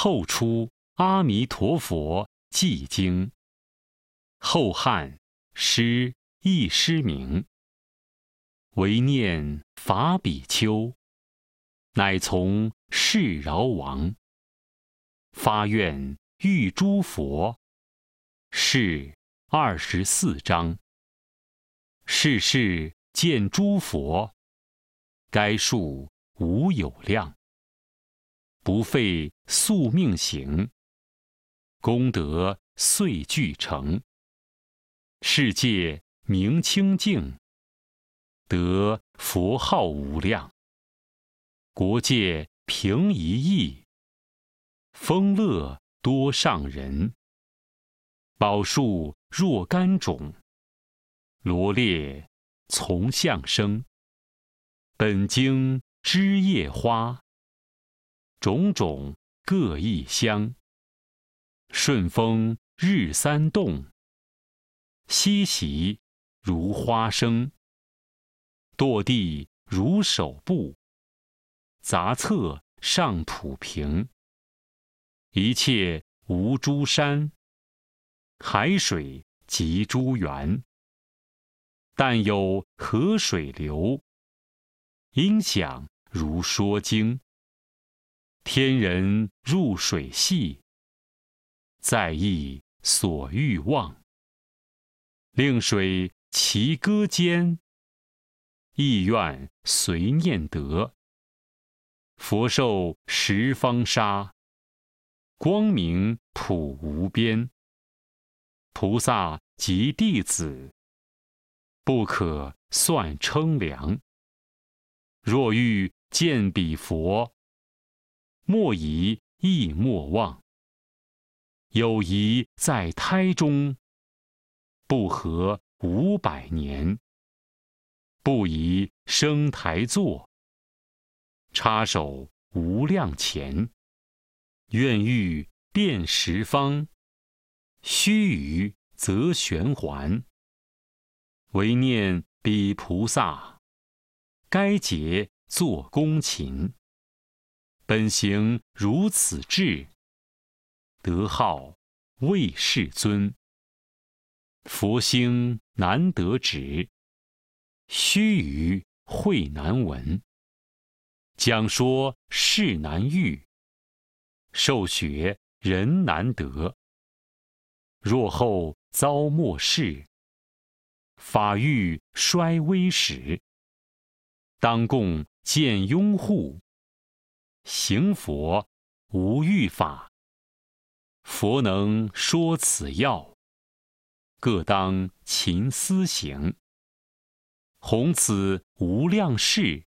后出阿弥陀佛寂经。后汉诗亦诗名。唯念法比丘，乃从世饶王。发愿遇诸佛，是二十四章。世世见诸佛，该数无有量。不费宿命行，功德遂具成。世界明清净。得佛号无量，国界平一亿，丰乐多上人，宝树若干种，罗列从相生，本经枝叶花，种种各异香，顺风日三动，西习如花生。堕地如手部，杂册上普平。一切无诸山，海水及诸源。但有河水流，音响如说经。天人入水系，在意所欲望。令水其歌间。意愿随念得，佛寿十方沙，光明普无边。菩萨及弟子，不可算称量。若欲见彼佛，莫疑亦莫忘。有疑在胎中，不合五百年。不宜生台座，插手无量钱。愿欲遍十方，须臾则旋还。唯念彼菩萨，该节作恭勤。本行如此智，德号为世尊。佛心难得止。须臾会难闻，讲说事难遇，受学人难得。若后遭末世，法欲衰微时，当共见拥护。行佛无欲法，佛能说此要，各当勤思行。弘此无量世，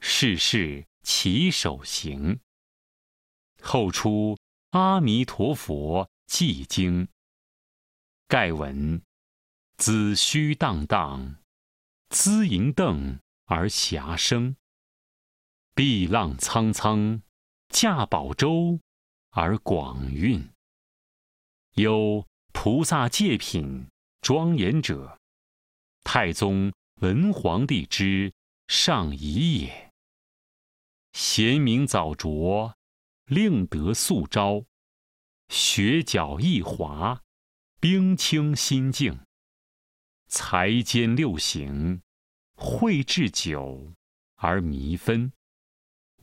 世世其手行。后出阿弥陀佛寂经。盖闻子虚荡荡，资盈邓而遐生。碧浪苍苍，驾宝舟而广运。有菩萨戒品庄严者。太宗文皇帝之上仪也。贤明早着，令德素昭；学脚易滑，冰清心静。才兼六行，绘制久而弥分。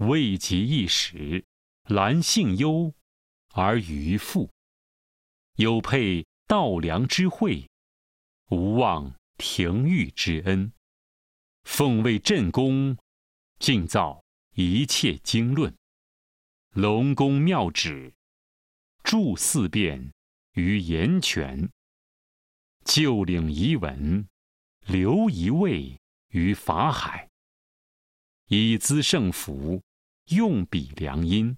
未及一时，兰性幽而愚富。有配道良之惠，无忘。廷玉之恩，奉为朕功，尽造一切经论，龙宫妙旨，著四变于言泉，旧领遗文，留一位于法海，以资圣福，用笔良音，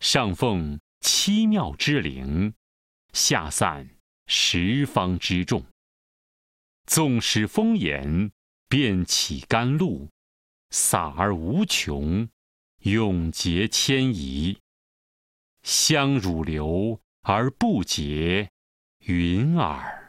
上奉七妙之灵，下散十方之众。纵使风言，便起甘露，洒而无穷，永结千仪。香乳流而不竭，云耳。